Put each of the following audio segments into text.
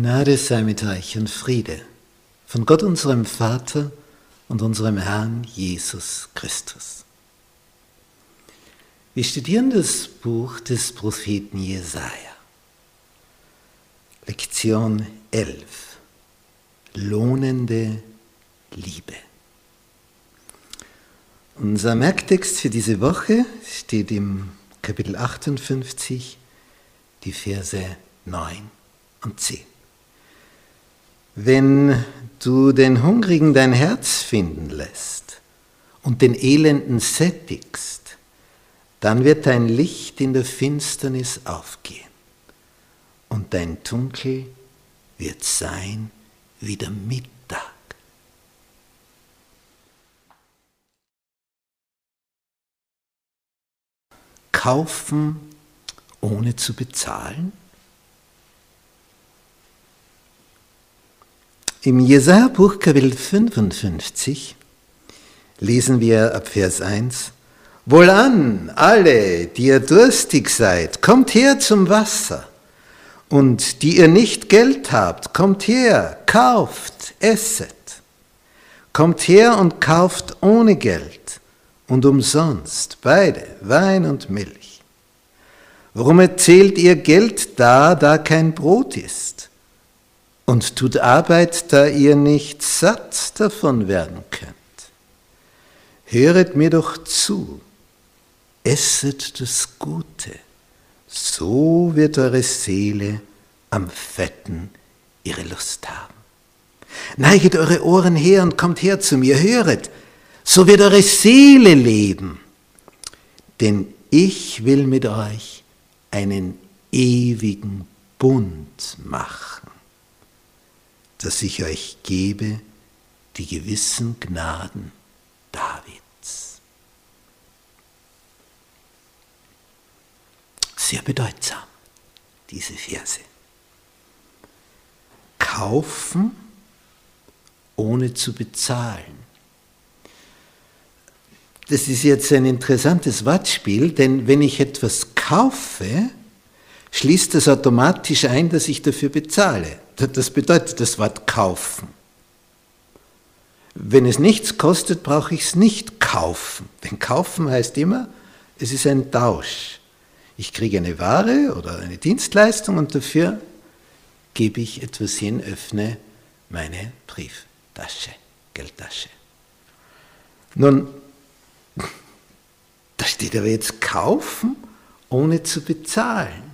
Gnade sei mit euch und Friede von Gott unserem Vater und unserem Herrn Jesus Christus. Wir studieren das Buch des Propheten Jesaja. Lektion 11. Lohnende Liebe. Unser Merktext für diese Woche steht im Kapitel 58, die Verse 9 und 10. Wenn du den Hungrigen dein Herz finden lässt und den Elenden sättigst, dann wird dein Licht in der Finsternis aufgehen und dein Dunkel wird sein wie der Mittag. Kaufen ohne zu bezahlen? Im Jesaja-Buch Kapitel 55 lesen wir ab Vers 1, Wohlan, alle, die ihr durstig seid, kommt her zum Wasser. Und die ihr nicht Geld habt, kommt her, kauft, esset. Kommt her und kauft ohne Geld und umsonst, beide, Wein und Milch. Warum erzählt ihr Geld da, da kein Brot ist? Und tut Arbeit, da ihr nicht satt davon werden könnt. Höret mir doch zu, esset das Gute, so wird eure Seele am Fetten ihre Lust haben. Neiget eure Ohren her und kommt her zu mir, höret, so wird eure Seele leben, denn ich will mit euch einen ewigen Bund machen dass ich euch gebe die gewissen Gnaden Davids. Sehr bedeutsam, diese Verse. Kaufen ohne zu bezahlen. Das ist jetzt ein interessantes Wortspiel, denn wenn ich etwas kaufe, schließt das automatisch ein, dass ich dafür bezahle. Das bedeutet das Wort kaufen. Wenn es nichts kostet, brauche ich es nicht kaufen. Denn kaufen heißt immer, es ist ein Tausch. Ich kriege eine Ware oder eine Dienstleistung und dafür gebe ich etwas hin, öffne meine Brieftasche, Geldtasche. Nun, da steht aber jetzt kaufen, ohne zu bezahlen.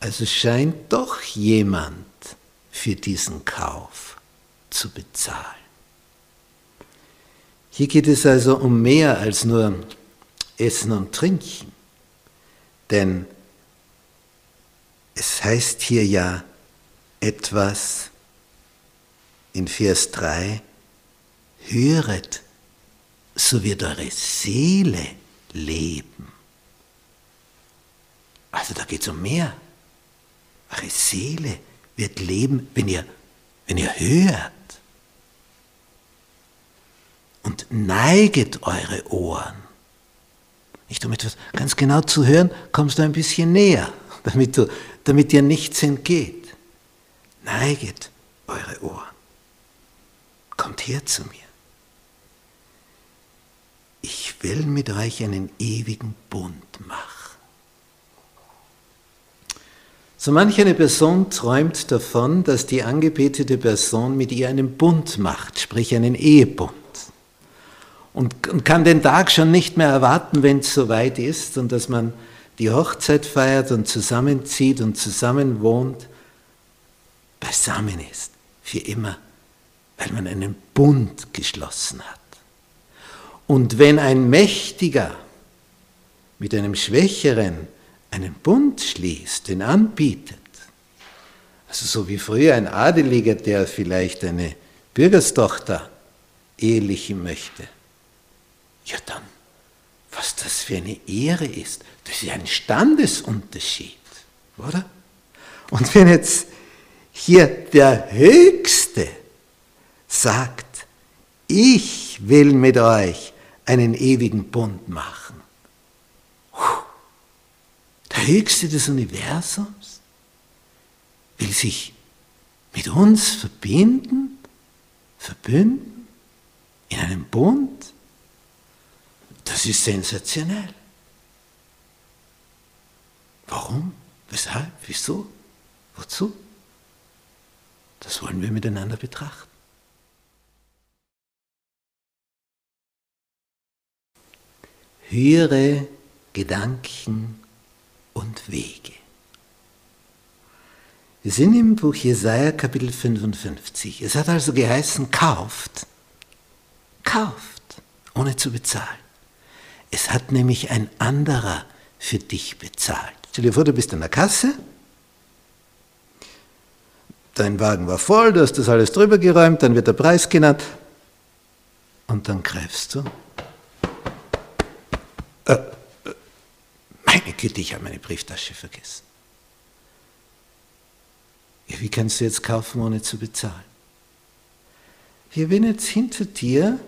Also scheint doch jemand für diesen Kauf zu bezahlen. Hier geht es also um mehr als nur Essen und Trinken, denn es heißt hier ja etwas in Vers 3, höret, so wird eure Seele leben. Also da geht es um mehr. Eure Seele wird leben, wenn ihr, wenn ihr hört. Und neiget eure Ohren. Nicht um etwas ganz genau zu hören, kommst du ein bisschen näher, damit, du, damit dir nichts entgeht. Neiget eure Ohren. Kommt her zu mir. Ich will mit euch einen ewigen Bund machen. So manch eine Person träumt davon, dass die angebetete Person mit ihr einen Bund macht, sprich einen Ehebund. Und, kann den Tag schon nicht mehr erwarten, wenn es soweit ist und dass man die Hochzeit feiert und zusammenzieht und zusammen wohnt, beisammen ist, für immer, weil man einen Bund geschlossen hat. Und wenn ein Mächtiger mit einem Schwächeren einen Bund schließt, den anbietet, also so wie früher ein Adeliger, der vielleicht eine Bürgerstochter ehelichen möchte, ja dann, was das für eine Ehre ist, das ist ein Standesunterschied, oder? Und wenn jetzt hier der Höchste sagt, ich will mit euch einen ewigen Bund machen, Höchste des Universums, will sich mit uns verbinden, verbünden, in einem Bund. Das ist sensationell. Warum? Weshalb? Wieso? Wozu? Das wollen wir miteinander betrachten. Höhere Gedanken Wege. Wir sind im Buch Jesaja Kapitel 55. Es hat also geheißen, kauft, kauft, ohne zu bezahlen. Es hat nämlich ein anderer für dich bezahlt. Stell dir vor, du bist an der Kasse, dein Wagen war voll, du hast das alles drüber geräumt, dann wird der Preis genannt und dann greifst du. Äh, meine Güte, ich habe meine Brieftasche vergessen. Ja, wie kannst du jetzt kaufen, ohne zu bezahlen? Ja, wenn jetzt hinter dir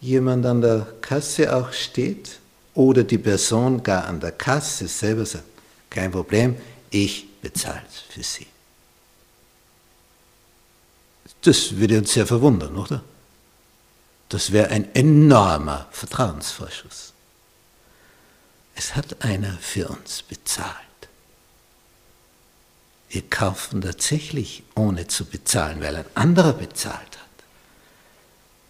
jemand an der Kasse auch steht oder die Person gar an der Kasse selber sagt, kein Problem, ich bezahle es für Sie. Das würde uns sehr verwundern, oder? Das wäre ein enormer Vertrauensvorschuss. Es hat einer für uns bezahlt. Wir kaufen tatsächlich ohne zu bezahlen, weil ein anderer bezahlt hat,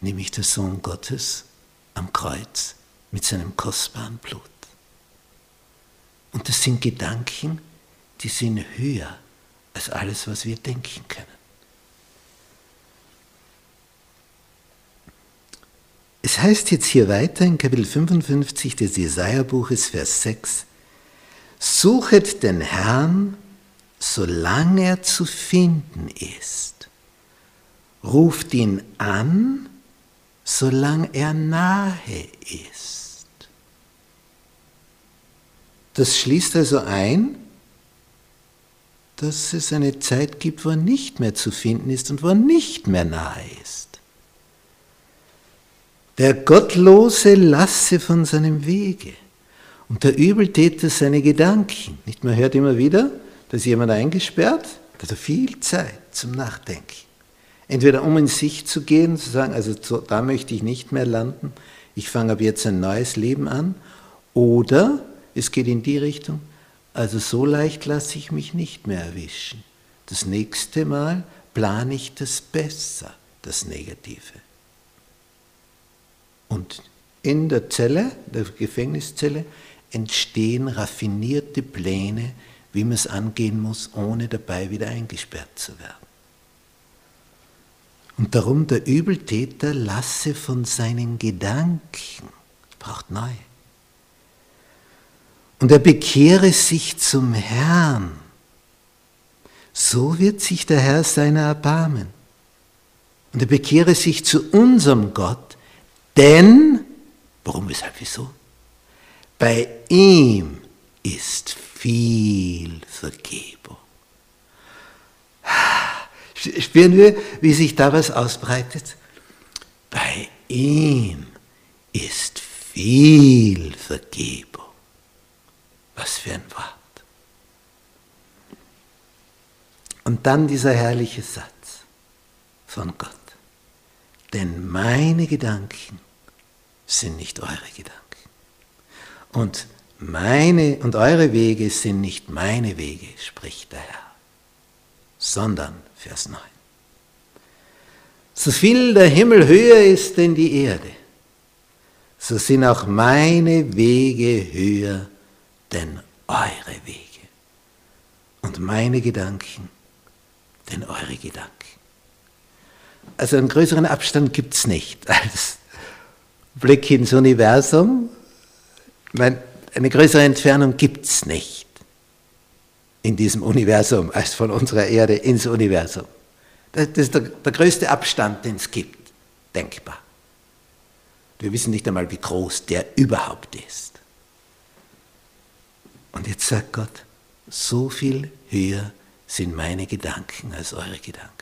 nämlich der Sohn Gottes am Kreuz mit seinem kostbaren Blut. Und das sind Gedanken, die sind höher als alles, was wir denken können. Es heißt jetzt hier weiter in Kapitel 55 des Jesaja-Buches, Vers 6, Suchet den Herrn, solange er zu finden ist. Ruft ihn an, solange er nahe ist. Das schließt also ein, dass es eine Zeit gibt, wo er nicht mehr zu finden ist und wo er nicht mehr nahe. Der Gottlose lasse von seinem Wege und der Übeltäter seine Gedanken. Nicht, man hört immer wieder, da ist jemand eingesperrt, da hat er viel Zeit zum Nachdenken. Entweder um in sich zu gehen, zu sagen, also da möchte ich nicht mehr landen, ich fange ab jetzt ein neues Leben an, oder es geht in die Richtung, also so leicht lasse ich mich nicht mehr erwischen. Das nächste Mal plane ich das besser, das Negative. Und in der Zelle, der Gefängniszelle, entstehen raffinierte Pläne, wie man es angehen muss, ohne dabei wieder eingesperrt zu werden. Und darum der Übeltäter lasse von seinen Gedanken, braucht neu. Und er bekehre sich zum Herrn. So wird sich der Herr seiner erbarmen. Und er bekehre sich zu unserem Gott, denn, warum, weshalb, wieso? Bei ihm ist viel Vergebung. Spüren wir, wie sich da was ausbreitet? Bei ihm ist viel Vergebung. Was für ein Wort. Und dann dieser herrliche Satz von Gott. Denn meine Gedanken sind nicht eure Gedanken. Und meine und eure Wege sind nicht meine Wege, spricht der Herr, sondern, Vers 9, so viel der Himmel höher ist denn die Erde, so sind auch meine Wege höher denn eure Wege und meine Gedanken denn eure Gedanken. Also einen größeren Abstand gibt es nicht als Blick ins Universum. Meine, eine größere Entfernung gibt es nicht in diesem Universum als von unserer Erde ins Universum. Das ist der, der größte Abstand, den es gibt, denkbar. Wir wissen nicht einmal, wie groß der überhaupt ist. Und jetzt sagt Gott, so viel höher sind meine Gedanken als eure Gedanken.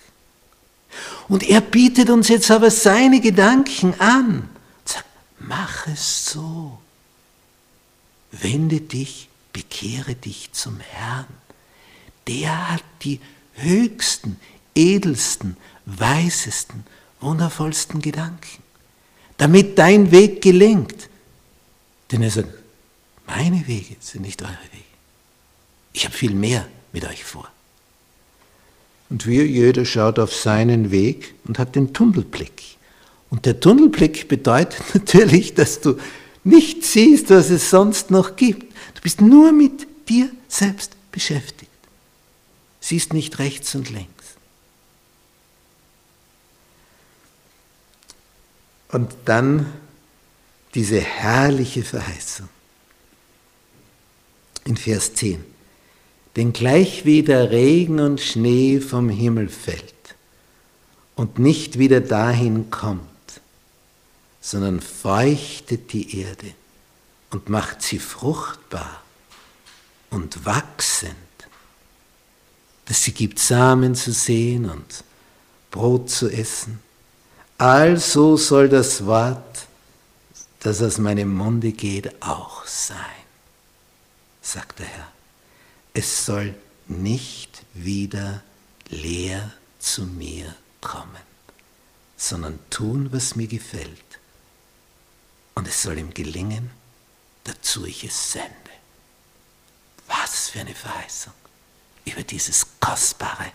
Und er bietet uns jetzt aber seine Gedanken an. Mach es so. Wende dich, bekehre dich zum Herrn. Der hat die höchsten, edelsten, weisesten, wundervollsten Gedanken, damit dein Weg gelingt. Denn er sagt, meine Wege sind nicht eure Wege. Ich habe viel mehr mit euch vor. Und wir, jeder schaut auf seinen Weg und hat den Tunnelblick. Und der Tunnelblick bedeutet natürlich, dass du nicht siehst, was es sonst noch gibt. Du bist nur mit dir selbst beschäftigt. Siehst nicht rechts und links. Und dann diese herrliche Verheißung in Vers 10. Denn gleich wie der Regen und Schnee vom Himmel fällt und nicht wieder dahin kommt, sondern feuchtet die Erde und macht sie fruchtbar und wachsend, dass sie gibt Samen zu sehen und Brot zu essen. Also soll das Wort, das aus meinem Munde geht, auch sein, sagt der Herr es soll nicht wieder leer zu mir kommen, sondern tun, was mir gefällt. Und es soll ihm gelingen, dazu ich es sende. Was für eine Verheißung über dieses kostbare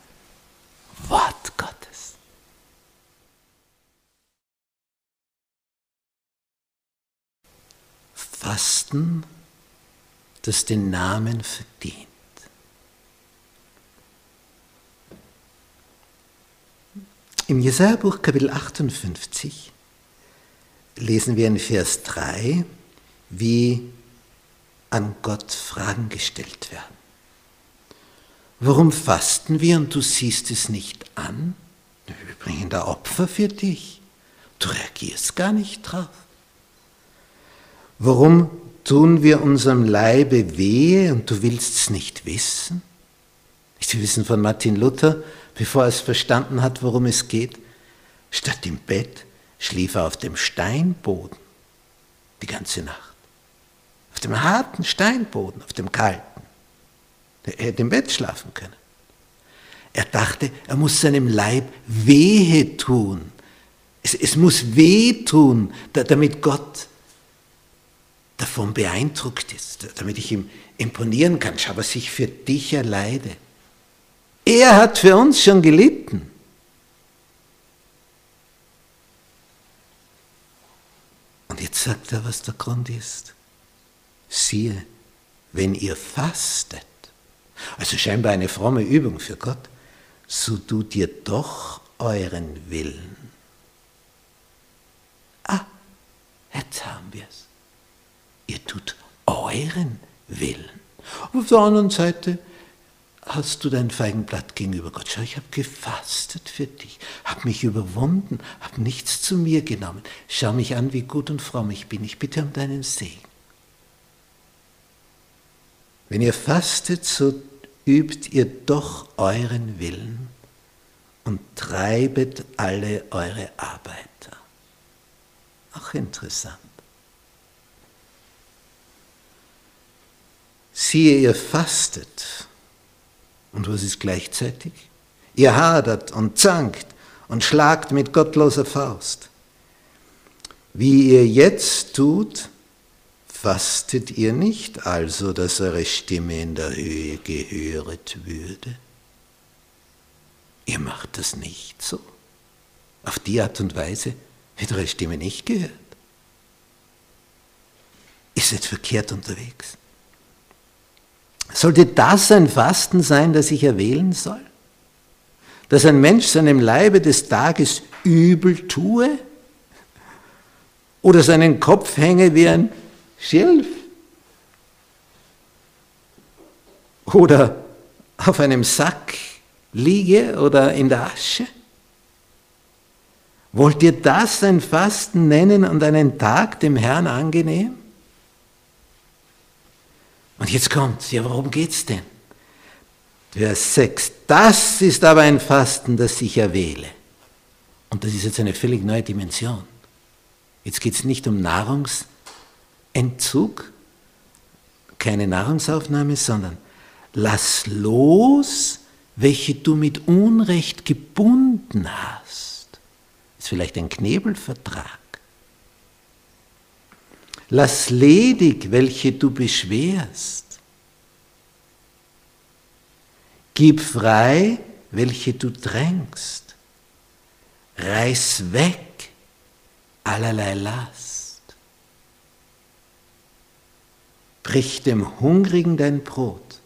Wort Gottes. Fasten, das den Namen verdient. Im Jesaja-Buch Kapitel 58 lesen wir in Vers 3, wie an Gott Fragen gestellt werden. Warum fasten wir und du siehst es nicht an? Wir bringen da Opfer für dich. Du reagierst gar nicht drauf. Warum tun wir unserem Leibe wehe und du willst es nicht wissen? Wir wissen von Martin Luther, bevor er es verstanden hat, worum es geht. Statt im Bett schlief er auf dem Steinboden die ganze Nacht. Auf dem harten Steinboden, auf dem kalten. Er hätte im Bett schlafen können. Er dachte, er muss seinem Leib wehe tun. Es, es muss weh tun, damit Gott davon beeindruckt ist, damit ich ihm imponieren kann. Schau, was ich für dich erleide. Er hat für uns schon gelitten. Jetzt sagt er, was der Grund ist. Siehe, wenn ihr fastet, also scheinbar eine fromme Übung für Gott, so tut ihr doch euren Willen. Ah, jetzt haben wir es. Ihr tut euren Willen. auf der anderen Seite hast du dein Feigenblatt gegenüber Gott? Schau, ich habe gefastet für dich, habe mich überwunden, habe nichts zu mir genommen. Schau mich an, wie gut und fromm ich bin. Ich bitte um deinen Segen. Wenn ihr fastet, so übt ihr doch euren Willen und treibet alle eure Arbeiter. Auch interessant. Siehe, ihr fastet und was ist gleichzeitig? Ihr hadert und zankt und schlagt mit gottloser Faust. Wie ihr jetzt tut, fastet ihr nicht also, dass eure Stimme in der Höhe gehöret würde? Ihr macht das nicht so. Auf die Art und Weise wird eure Stimme nicht gehört. Ihr seid verkehrt unterwegs. Sollte das ein Fasten sein, das ich erwählen soll? Dass ein Mensch seinem Leibe des Tages übel tue? Oder seinen Kopf hänge wie ein Schilf? Oder auf einem Sack liege oder in der Asche? Wollt ihr das ein Fasten nennen und einen Tag dem Herrn angenehm? Und jetzt kommt's, ja, worum geht's denn? Vers 6. Das ist aber ein Fasten, das ich erwähle. Und das ist jetzt eine völlig neue Dimension. Jetzt geht es nicht um Nahrungsentzug, keine Nahrungsaufnahme, sondern lass los, welche du mit Unrecht gebunden hast. Ist vielleicht ein Knebelvertrag. Lass ledig, welche du beschwerst. Gib frei, welche du drängst. Reiß weg allerlei Last. Brich dem Hungrigen dein Brot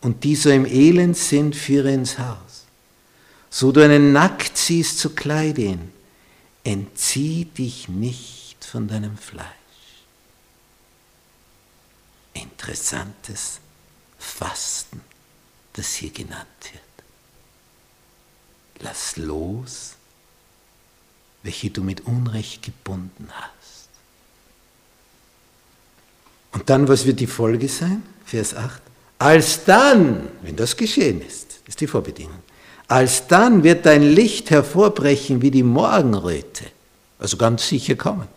und die so im Elend sind, führe ins Haus. So du einen nackt siehst, so kleide ihn. Entzieh dich nicht von deinem Fleisch interessantes Fasten, das hier genannt wird. Lass los, welche du mit Unrecht gebunden hast. Und dann, was wird die Folge sein? Vers 8. Als dann, wenn das geschehen ist, ist die Vorbedingung, als dann wird dein Licht hervorbrechen wie die Morgenröte, also ganz sicher kommen.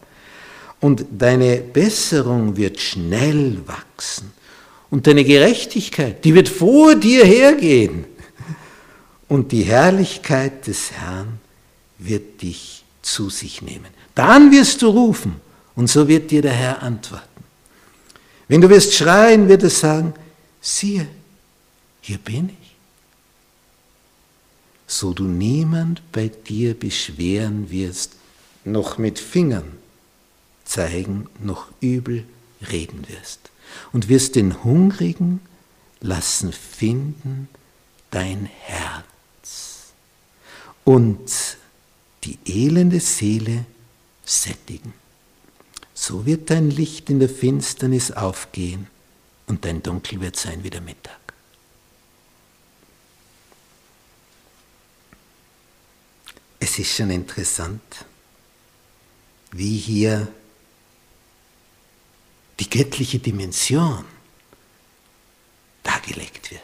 Und deine Besserung wird schnell wachsen. Und deine Gerechtigkeit, die wird vor dir hergehen. Und die Herrlichkeit des Herrn wird dich zu sich nehmen. Dann wirst du rufen und so wird dir der Herr antworten. Wenn du wirst schreien, wird er sagen, siehe, hier bin ich. So du niemand bei dir beschweren wirst, noch mit Fingern zeigen, noch übel reden wirst. Und wirst den Hungrigen lassen finden dein Herz und die elende Seele sättigen. So wird dein Licht in der Finsternis aufgehen und dein Dunkel wird sein wie der Mittag. Es ist schon interessant, wie hier die göttliche Dimension dargelegt wird.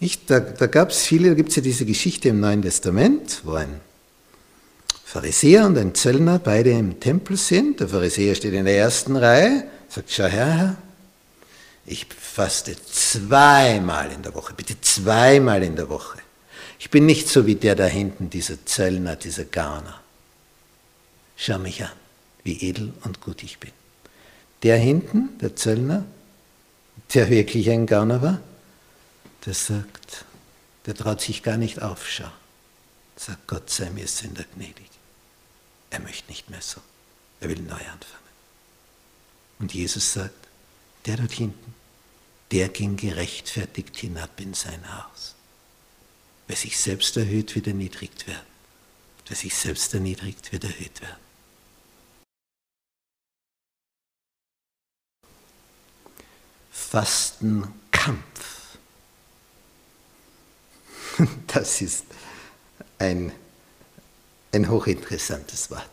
Ich, da da gab es viele, da gibt es ja diese Geschichte im Neuen Testament, wo ein Pharisäer und ein Zöllner beide im Tempel sind. Der Pharisäer steht in der ersten Reihe, sagt, schau her, Herr, ich faste zweimal in der Woche, bitte zweimal in der Woche. Ich bin nicht so wie der da hinten, dieser Zöllner, dieser Garner. Schau mich an, wie edel und gut ich bin. Der hinten, der Zöllner, der wirklich ein Gauner war, der sagt, der traut sich gar nicht aufschauen. Sagt, Gott sei mir Sünder gnädig. Er möchte nicht mehr so. Er will neu anfangen. Und Jesus sagt, der dort hinten, der ging gerechtfertigt hinab in sein Haus. Wer sich selbst erhöht, wird erniedrigt werden. Wer sich selbst erniedrigt, wird erhöht werden. Fastenkampf. Das ist ein, ein hochinteressantes Wort.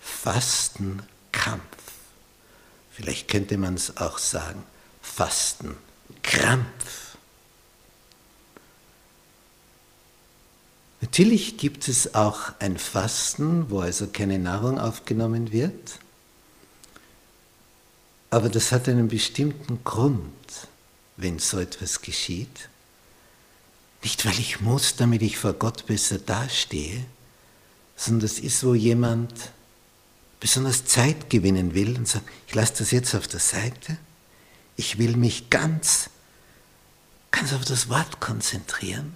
Fastenkampf. Vielleicht könnte man es auch sagen, Fastenkrampf. Natürlich gibt es auch ein Fasten, wo also keine Nahrung aufgenommen wird. Aber das hat einen bestimmten Grund, wenn so etwas geschieht. Nicht, weil ich muss, damit ich vor Gott besser dastehe, sondern das ist, wo jemand besonders Zeit gewinnen will und sagt, ich lasse das jetzt auf der Seite, ich will mich ganz, ganz auf das Wort konzentrieren,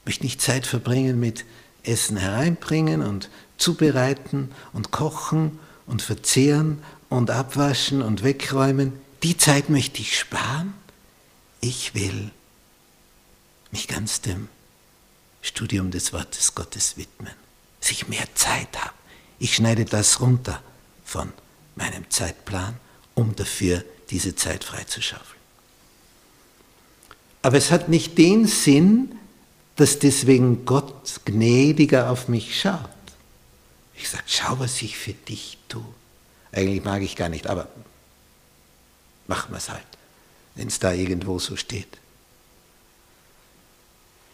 ich möchte nicht Zeit verbringen mit Essen hereinbringen und zubereiten und kochen und verzehren und abwaschen und wegräumen, die Zeit möchte ich sparen. Ich will mich ganz dem Studium des Wortes Gottes widmen, dass ich mehr Zeit habe. Ich schneide das runter von meinem Zeitplan, um dafür diese Zeit freizuschaufeln. Aber es hat nicht den Sinn, dass deswegen Gott gnädiger auf mich schaut. Ich sage, schau, was ich für dich tue. Eigentlich mag ich gar nicht, aber machen wir es halt, wenn es da irgendwo so steht.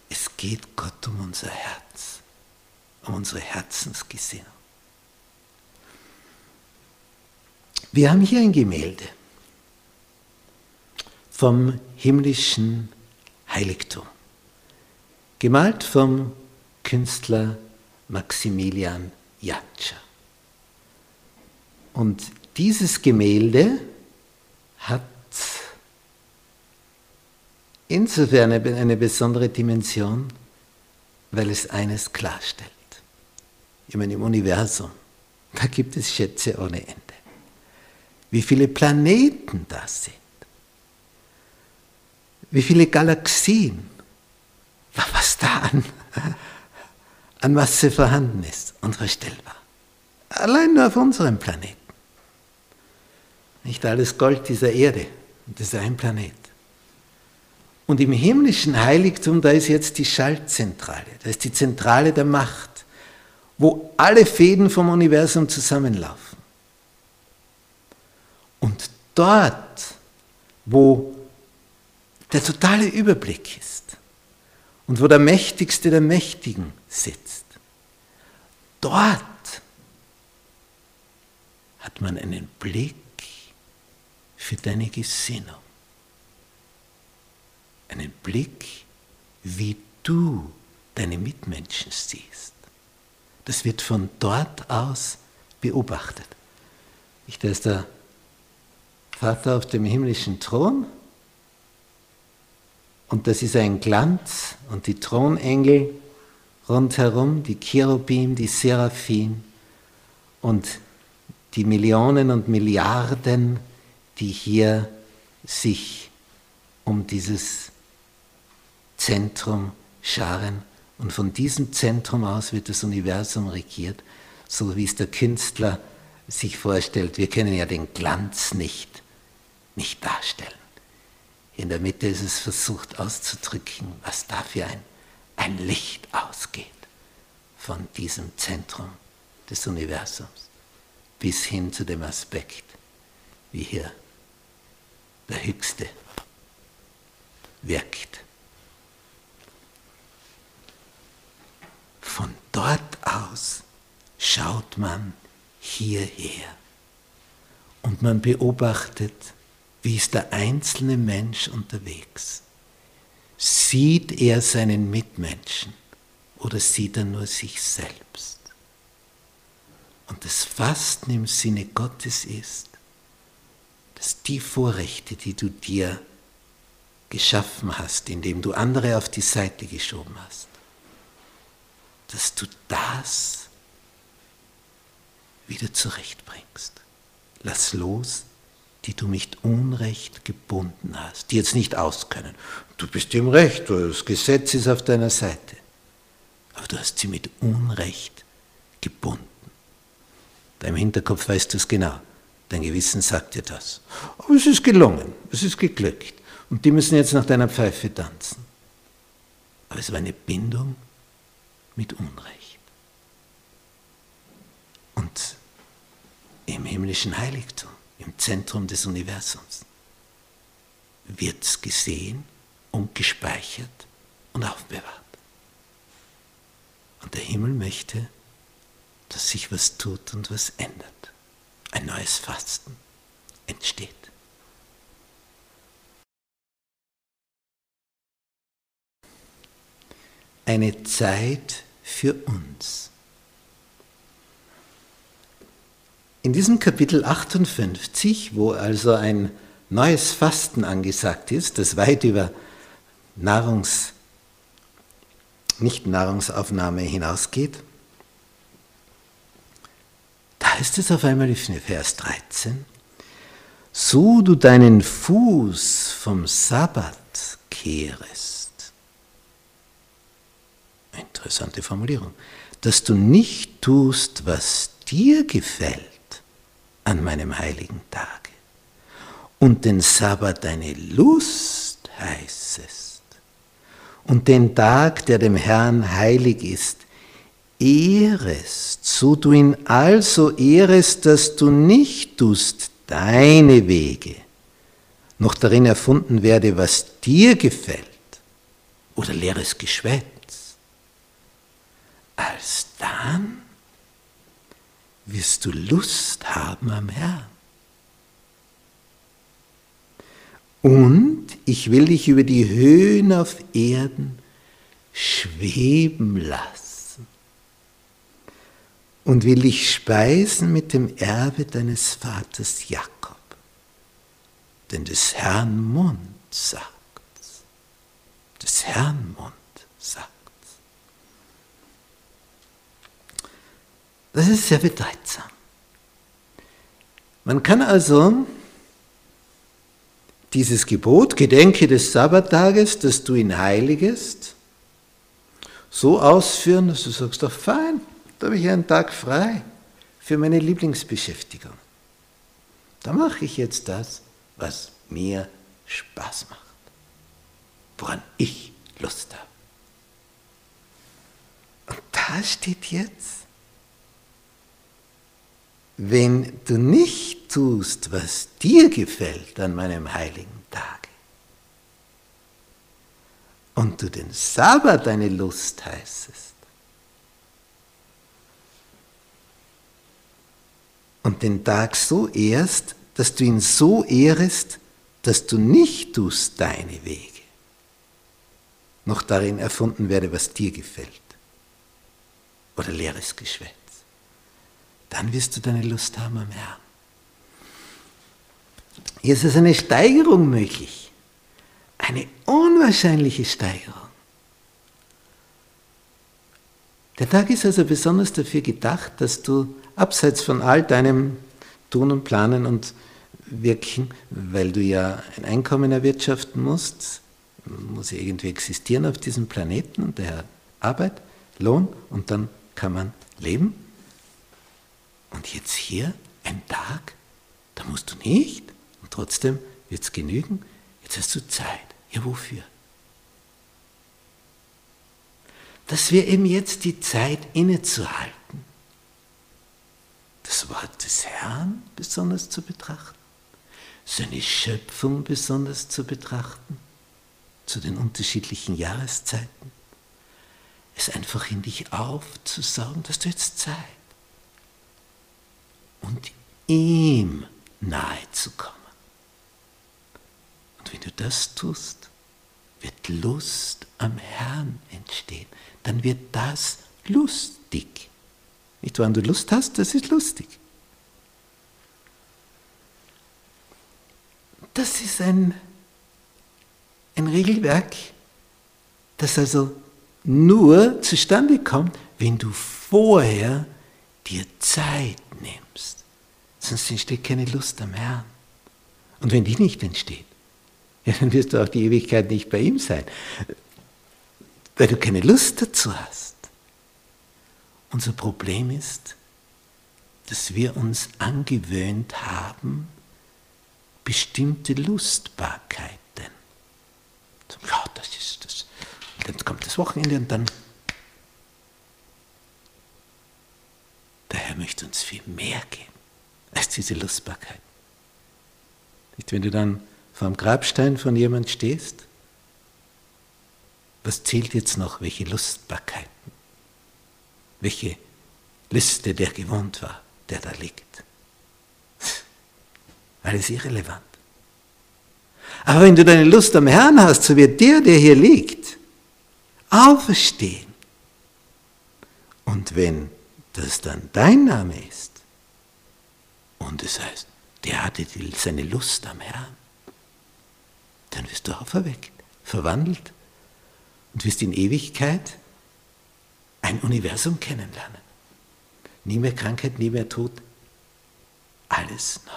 Es geht Gott um unser Herz, um unsere Herzensgesinnung. Wir haben hier ein Gemälde vom himmlischen Heiligtum. Gemalt vom Künstler Maximilian Jatscher. Und dieses Gemälde hat insofern eine besondere Dimension, weil es eines klarstellt. Ich meine, im Universum, da gibt es Schätze ohne Ende. Wie viele Planeten da sind. Wie viele Galaxien. Was da an, an Masse vorhanden ist, unvorstellbar. Allein nur auf unserem Planeten. Nicht alles Gold dieser Erde, das ist ein Planet. Und im himmlischen Heiligtum, da ist jetzt die Schaltzentrale, da ist die Zentrale der Macht, wo alle Fäden vom Universum zusammenlaufen. Und dort, wo der totale Überblick ist und wo der Mächtigste der Mächtigen sitzt, dort hat man einen Blick für deine Gesinnung einen Blick, wie du deine Mitmenschen siehst. Das wird von dort aus beobachtet. da ist der Vater auf dem himmlischen Thron und das ist ein Glanz und die Thronengel rundherum, die Cherubim, die Seraphim und die Millionen und Milliarden, die hier sich um dieses Zentrum scharen. Und von diesem Zentrum aus wird das Universum regiert, so wie es der Künstler sich vorstellt. Wir können ja den Glanz nicht, nicht darstellen. In der Mitte ist es versucht auszudrücken, was da für ein, ein Licht ausgeht von diesem Zentrum des Universums bis hin zu dem Aspekt, wie hier der Höchste wirkt. Von dort aus schaut man hierher und man beobachtet, wie ist der einzelne Mensch unterwegs. Sieht er seinen Mitmenschen oder sieht er nur sich selbst? Und das Fasten im Sinne Gottes ist, dass die Vorrechte, die du dir geschaffen hast, indem du andere auf die Seite geschoben hast, dass du das wieder zurechtbringst. Lass los, die du mit Unrecht gebunden hast, die jetzt nicht auskönnen. Du bist im Recht, das Gesetz ist auf deiner Seite. Aber du hast sie mit Unrecht gebunden. Deinem Hinterkopf weißt du es genau. Dein Gewissen sagt dir das. Aber es ist gelungen, es ist geglückt. Und die müssen jetzt nach deiner Pfeife tanzen. Aber es war eine Bindung mit Unrecht. Und im himmlischen Heiligtum, im Zentrum des Universums, wird es gesehen und gespeichert und aufbewahrt. Und der Himmel möchte, dass sich was tut und was ändert. Ein neues Fasten entsteht. Eine Zeit für uns. In diesem Kapitel 58, wo also ein neues Fasten angesagt ist, das weit über Nahrungs, nicht Nahrungsaufnahme hinausgeht, ist es auf einmal in Vers 13, so du deinen Fuß vom Sabbat kehrest Interessante Formulierung. Dass du nicht tust, was dir gefällt an meinem heiligen Tage. Und den Sabbat deine Lust heißest. Und den Tag, der dem Herrn heilig ist, ehrest, so du ihn also ehrest, dass du nicht tust deine Wege, noch darin erfunden werde, was dir gefällt, oder leeres Geschwätz. Als dann wirst du Lust haben am Herrn. Und ich will dich über die Höhen auf Erden schweben lassen und will dich speisen mit dem Erbe deines Vaters Jakob. Denn des Herrn Mund sagt's. Des Herrn Mund sagt's. Das ist sehr bedeutsam. Man kann also dieses Gebot, gedenke des Sabbattages, dass du ihn heiligest, so ausführen, dass du sagst, doch fein, da habe ich einen Tag frei für meine Lieblingsbeschäftigung. Da mache ich jetzt das, was mir Spaß macht, woran ich Lust habe. Und da steht jetzt, wenn du nicht tust, was dir gefällt an meinem heiligen Tage, und du den Sabbat deine Lust heißest, und den Tag so ehrst, dass du ihn so ehrest, dass du nicht tust deine Wege, noch darin erfunden werde, was dir gefällt, oder leeres Geschwätz dann wirst du deine Lust haben am Herrn. Hier ist also eine Steigerung möglich. Eine unwahrscheinliche Steigerung. Der Tag ist also besonders dafür gedacht, dass du abseits von all deinem Tun und Planen und Wirken, weil du ja ein Einkommen erwirtschaften musst, muss ja irgendwie existieren auf diesem Planeten und daher Arbeit, Lohn und dann kann man leben. Und jetzt hier ein Tag, da musst du nicht und trotzdem wird es genügen. Jetzt hast du Zeit. Ja, wofür? Dass wir eben jetzt die Zeit innezuhalten, das Wort des Herrn besonders zu betrachten, seine Schöpfung besonders zu betrachten, zu den unterschiedlichen Jahreszeiten, es einfach in dich aufzusaugen, dass du jetzt Zeit und ihm nahe zu kommen. Und wenn du das tust, wird Lust am Herrn entstehen. Dann wird das lustig. Nicht, wann du Lust hast, das ist lustig. Das ist ein, ein Regelwerk, das also nur zustande kommt, wenn du vorher dir Zeit nimmst. Sonst entsteht keine Lust am Herrn. Und wenn die nicht entsteht, ja, dann wirst du auch die Ewigkeit nicht bei ihm sein, weil du keine Lust dazu hast. Unser Problem ist, dass wir uns angewöhnt haben, bestimmte Lustbarkeiten. Ja, das ist das. Und dann kommt das Wochenende und dann Der Herr möchte uns viel mehr geben als diese Lustbarkeit. Nicht, wenn du dann vor dem Grabstein von jemand stehst, was zählt jetzt noch, welche Lustbarkeiten, welche Liste der gewohnt war, der da liegt. Alles irrelevant. Aber wenn du deine Lust am Herrn hast, so wird der, der hier liegt, auferstehen. Und wenn das dann dein Name ist. Und es heißt, der hatte seine Lust am Herrn. Dann wirst du auferweckt, verwandelt und wirst in Ewigkeit ein Universum kennenlernen. Nie mehr Krankheit, nie mehr Tod. Alles neu.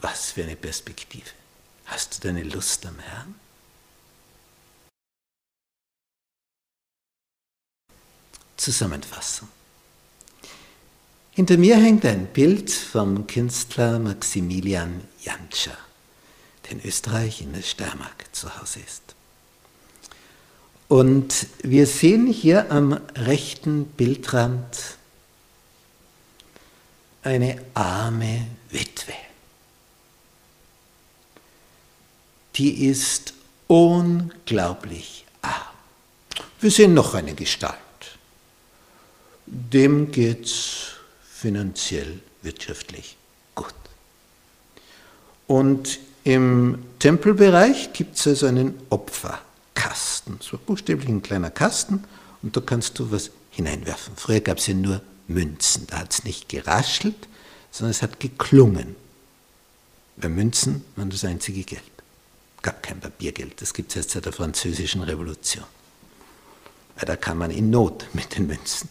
Was für eine Perspektive. Hast du deine Lust am Herrn? Zusammenfassung. Hinter mir hängt ein Bild vom Künstler Maximilian Jantscher, der in Österreich in der Steiermark zu Hause ist. Und wir sehen hier am rechten Bildrand eine arme Witwe. Die ist unglaublich arm. Wir sehen noch eine Gestalt dem geht es finanziell, wirtschaftlich gut. Und Im Tempelbereich gibt es also einen Opferkasten, so buchstäblich ein kleiner Kasten, und da kannst du was hineinwerfen. Früher gab es ja nur Münzen, da hat es nicht geraschelt, sondern es hat geklungen. Bei Münzen waren das einzige Geld. Gab kein Papiergeld, das gibt es erst seit der Französischen Revolution. Weil da kam man in Not mit den Münzen.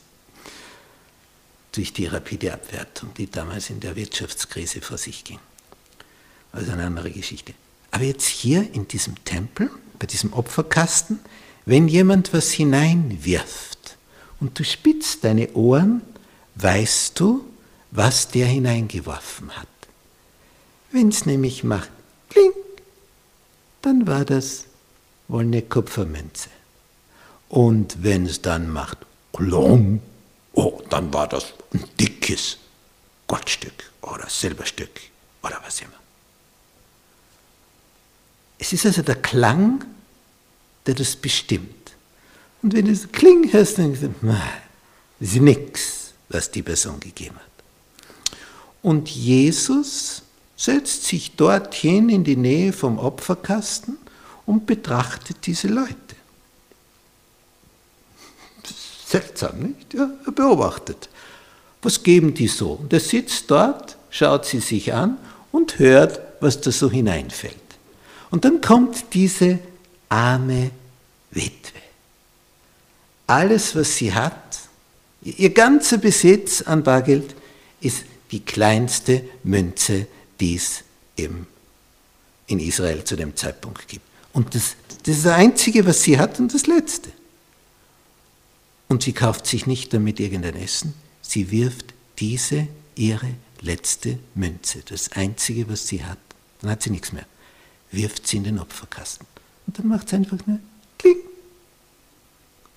Durch die rapide Abwertung, die damals in der Wirtschaftskrise vor sich ging. Also eine andere Geschichte. Aber jetzt hier in diesem Tempel, bei diesem Opferkasten, wenn jemand was hineinwirft und du spitzt deine Ohren, weißt du, was der hineingeworfen hat. Wenn es nämlich macht, kling, dann war das wohl eine Kupfermünze. Und wenn es dann macht, klong, oh, dann war das ein dickes Goldstück oder Silberstück oder was immer. Es ist also der Klang, der das bestimmt. Und wenn du es Kling hörst, dann denkst du, das ist nichts, was die Person gegeben hat. Und Jesus setzt sich dorthin in die Nähe vom Opferkasten und betrachtet diese Leute. Seltsam, nicht? Ja, er beobachtet. Was geben die so? Und er sitzt dort, schaut sie sich an und hört, was da so hineinfällt. Und dann kommt diese arme Witwe. Alles, was sie hat, ihr ganzer Besitz an Bargeld, ist die kleinste Münze, die es im, in Israel zu dem Zeitpunkt gibt. Und das, das ist das Einzige, was sie hat und das Letzte. Und sie kauft sich nicht damit irgendein Essen, sie wirft diese ihre letzte Münze, das Einzige, was sie hat, dann hat sie nichts mehr, wirft sie in den Opferkasten. Und dann macht es einfach nur Kling.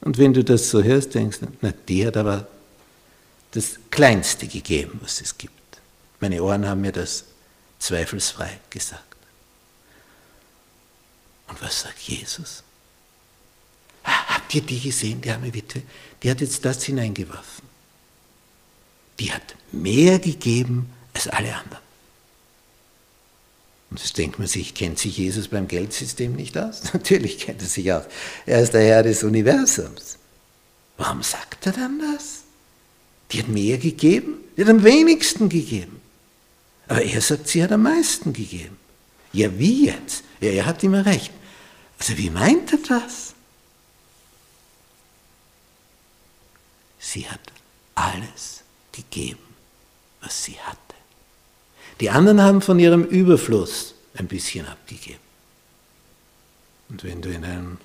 Und wenn du das so hörst, denkst du, na, die hat aber das Kleinste gegeben, was es gibt. Meine Ohren haben mir das zweifelsfrei gesagt. Und was sagt Jesus? Habt ihr die gesehen, die arme Witwe? Die hat jetzt das hineingeworfen. Die hat mehr gegeben als alle anderen. Und das denkt man sich, kennt sich Jesus beim Geldsystem nicht aus? Natürlich kennt er sich aus. Er ist der Herr des Universums. Warum sagt er dann das? Die hat mehr gegeben, die hat am wenigsten gegeben. Aber er sagt, sie hat am meisten gegeben. Ja, wie jetzt? Ja, er hat immer recht. Also wie meint er das? Sie hat alles gegeben, was sie hatte. Die anderen haben von ihrem Überfluss ein bisschen abgegeben. Und wenn du in einem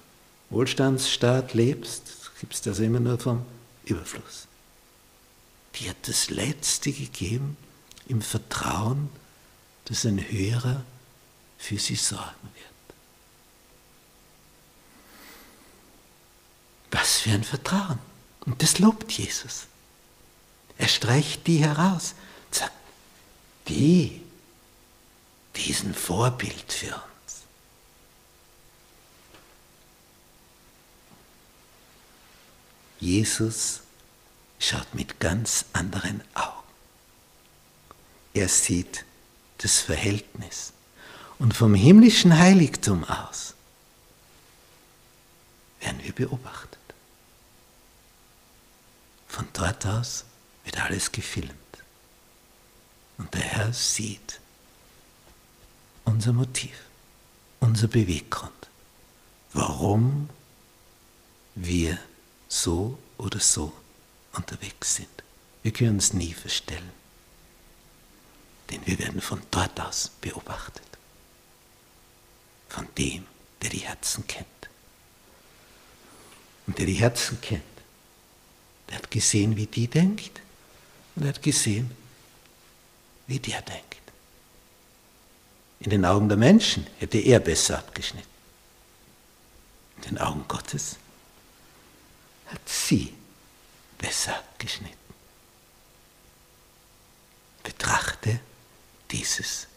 Wohlstandsstaat lebst, gibt es das immer nur vom Überfluss. Die hat das Letzte gegeben im Vertrauen, dass ein Hörer für sie sorgen wird. Was für ein Vertrauen. Und das lobt Jesus. Er streicht die heraus die, die ist ein Vorbild für uns. Jesus schaut mit ganz anderen Augen. Er sieht das Verhältnis. Und vom himmlischen Heiligtum aus werden wir beobachtet. Von dort aus wird alles gefilmt. Und der Herr sieht unser Motiv, unser Beweggrund, warum wir so oder so unterwegs sind. Wir können es nie verstellen, denn wir werden von dort aus beobachtet, von dem, der die Herzen kennt. Und der die Herzen kennt, der hat gesehen, wie die denkt und er hat gesehen, wie der denkt. In den Augen der Menschen hätte er besser abgeschnitten. In den Augen Gottes hat sie besser abgeschnitten. Betrachte dieses